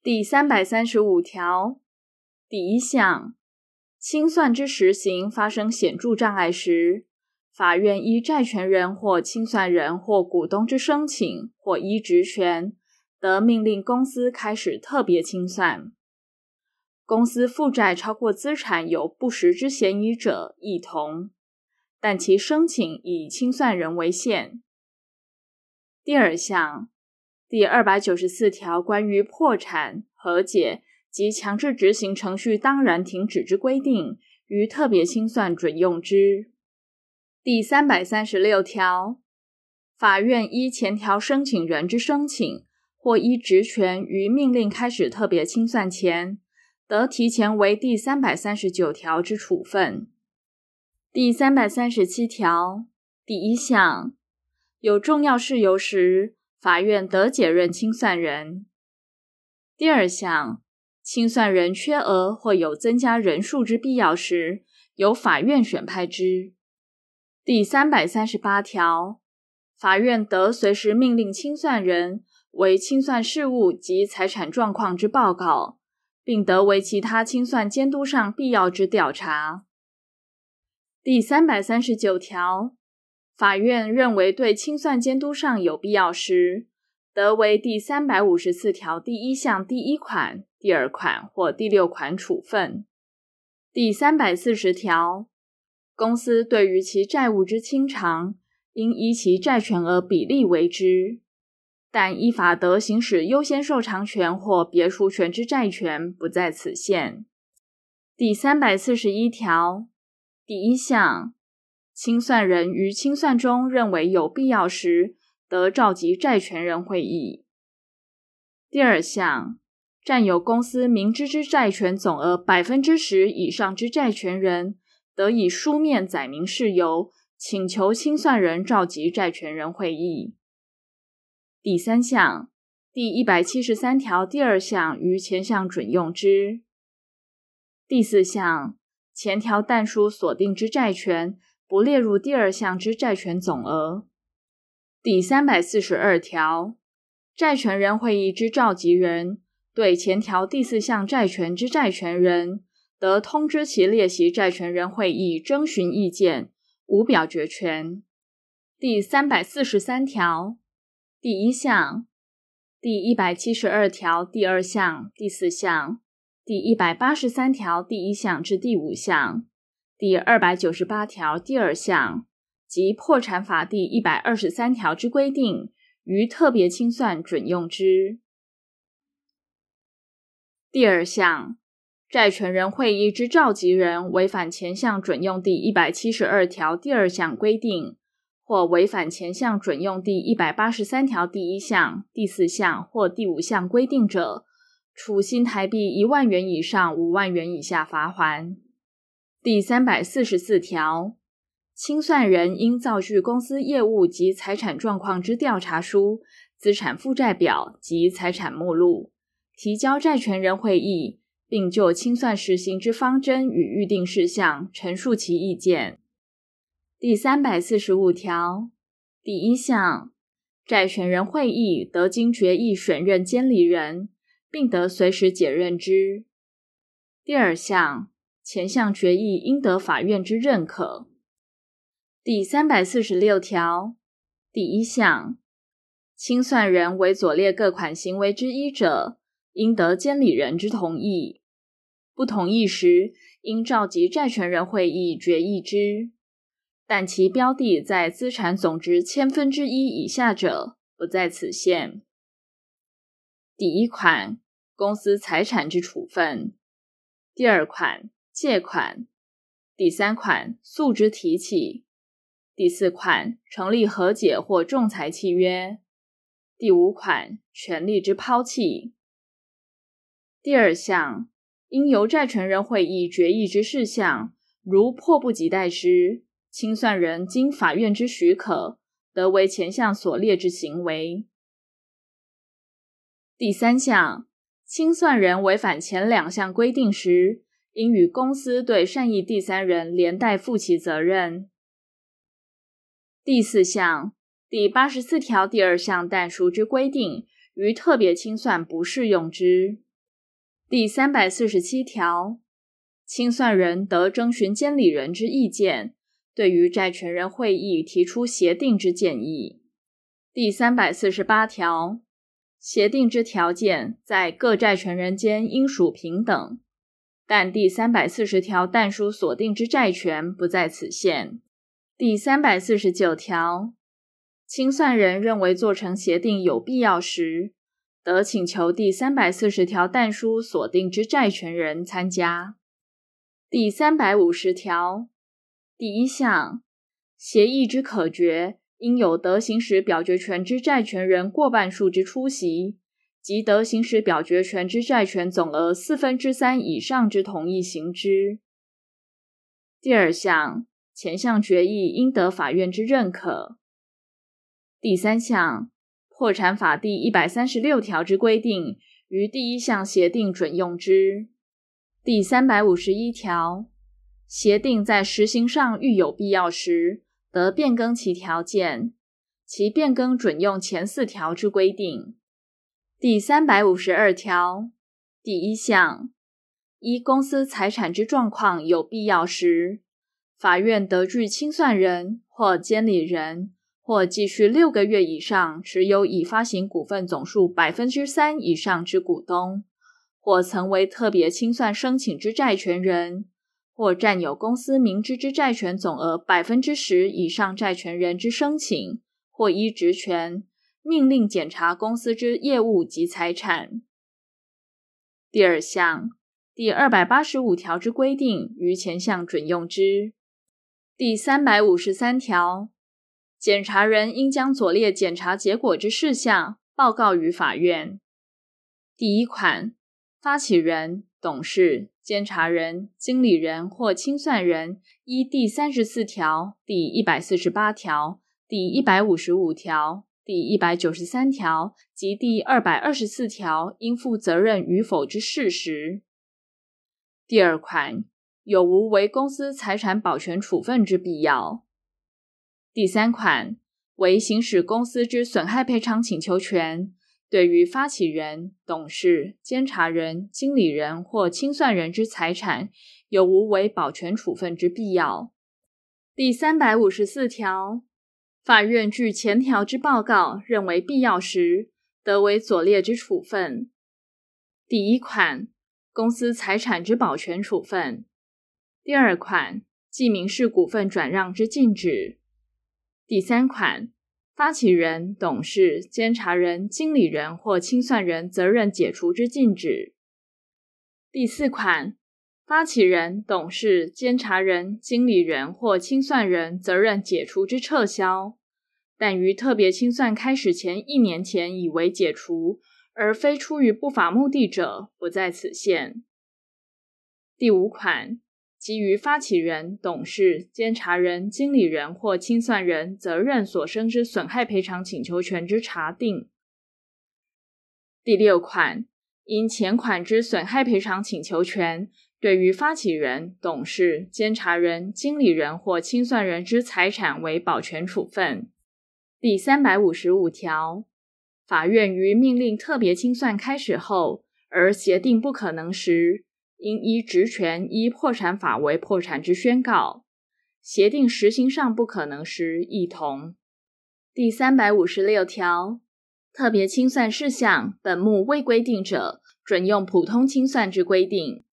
第三百三十五条第一项，清算之实行发生显著障碍时，法院依债权人或清算人或股东之申请，或依职权，得命令公司开始特别清算。公司负债超过资产有不实之嫌疑者，亦同，但其申请以清算人为限。第二项，第二百九十四条关于破产、和解及强制执行程序当然停止之规定，于特别清算准用之。第三百三十六条，法院依前条申请人之申请，或依职权于命令开始特别清算前，得提前为第三百三十九条之处分。第三百三十七条第一项。有重要事由时，法院得解任清算人。第二项，清算人缺额或有增加人数之必要时，由法院选派之。第三百三十八条，法院得随时命令清算人为清算事务及财产状况之报告，并得为其他清算监督上必要之调查。第三百三十九条。法院认为对清算监督上有必要时，得为第三百五十四条第一项第一款、第二款或第六款处分。第三百四十条，公司对于其债务之清偿，应依其债权额比例为之，但依法得行使优先受偿权或别除权之债权不在此限。第三百四十一条第一项。清算人于清算中认为有必要时，得召集债权人会议。第二项，占有公司明知之债权总额百分之十以上之债权人，得以书面载明事由，请求清算人召集债权人会议。第三项，第一百七十三条第二项于前项准用之。第四项，前条但书所定之债权。不列入第二项之债权总额。第三百四十二条，债权人会议之召集人对前条第四项债权之债权人，得通知其列席债权人会议征询意见，无表决权。第三百四十三条第一项、第一百七十二条第二项、第四项、第一百八十三条第一项至第五项。第二百九十八条第二项及破产法第一百二十三条之规定，于特别清算准用之。第二项，债权人会议之召集人违反前项准用第一百七十二条第二项规定，或违反前项准用第一百八十三条第一项、第四项或第五项规定者，处新台币一万元以上五万元以下罚锾。第三百四十四条，清算人应造具公司业务及财产状况之调查书、资产负债表及财产目录，提交债权人会议，并就清算实行之方针与预定事项陈述其意见。第三百四十五条，第一项，债权人会议得经决议选任监理人，并得随时解任之。第二项。前项决议应得法院之认可。第三百四十六条第一项，清算人为左列各款行为之一者，应得监理人之同意。不同意时，应召集债权人会议决议之。但其标的在资产总值千分之一以下者，不在此限。第一款，公司财产之处分。第二款。借款，第三款诉之提起，第四款成立和解或仲裁契约，第五款权利之抛弃。第二项，应由债权人会议决议之事项，如迫不及待时，清算人经法院之许可，得为前项所列之行为。第三项，清算人违反前两项规定时，应与公司对善意第三人连带负其责任。第四项，第八十四条第二项但书之规定，于特别清算不适用之。第三百四十七条，清算人得征询监理人之意见，对于债权人会议提出协定之建议。第三百四十八条，协定之条件在各债权人间应属平等，但第三百四十条但书所定之债权不在此限。第三百四十九条，清算人认为做成协定有必要时，得请求第三百四十条但书所定之债权人参加。第三百五十条第一项，协议之可决，应有得行使表决权之债权人过半数之出席，即得行使表决权之债权总额四分之三以上之同意行之。第二项。前项决议应得法院之认可。第三项，破产法第一百三十六条之规定，于第一项协定准用之。第三百五十一条，协定在实行上遇有必要时，得变更其条件，其变更准用前四条之规定。第三百五十二条，第一项，依公司财产之状况有必要时，法院得据清算人或监理人，或继续六个月以上持有已发行股份总数百分之三以上之股东，或曾为特别清算申请之债权人，或占有公司明知之债权总额百分之十以上债权人之申请，或依职权命令检查公司之业务及财产。第二项，第二百八十五条之规定于前项准用之。第三百五十三条，检查人应将左列检查结果之事项报告于法院。第一款，发起人、董事、监察人、经理人或清算人依第三十四条、第一百四十八条、第一百五十五条、第一百九十三条及第二百二十四条应负责任与否之事实。第二款。有无为公司财产保全处分之必要？第三款为行使公司之损害赔偿请求权，对于发起人、董事、监察人、经理人或清算人之财产，有无为保全处分之必要？第三百五十四条，法院据前条之报告认为必要时，得为左列之处分：第一款，公司财产之保全处分。第二款，记民事股份转让之禁止；第三款，发起人、董事、监察人、经理人或清算人责任解除之禁止；第四款，发起人、董事、监察人、经理人或清算人责任解除之撤销，但于特别清算开始前一年前已为解除，而非出于不法目的者，不在此限。第五款。基于发起人、董事、监察人、经理人或清算人责任所生之损害赔偿请求权之查定。第六款，因前款之损害赔偿请求权，对于发起人、董事、监察人、经理人或清算人之财产为保全处分。第三百五十五条，法院于命令特别清算开始后，而协定不可能时，应依职权依破产法为破产之宣告，协定实行上不可能时，亦同。第三百五十六条，特别清算事项本目未规定者，准用普通清算之规定。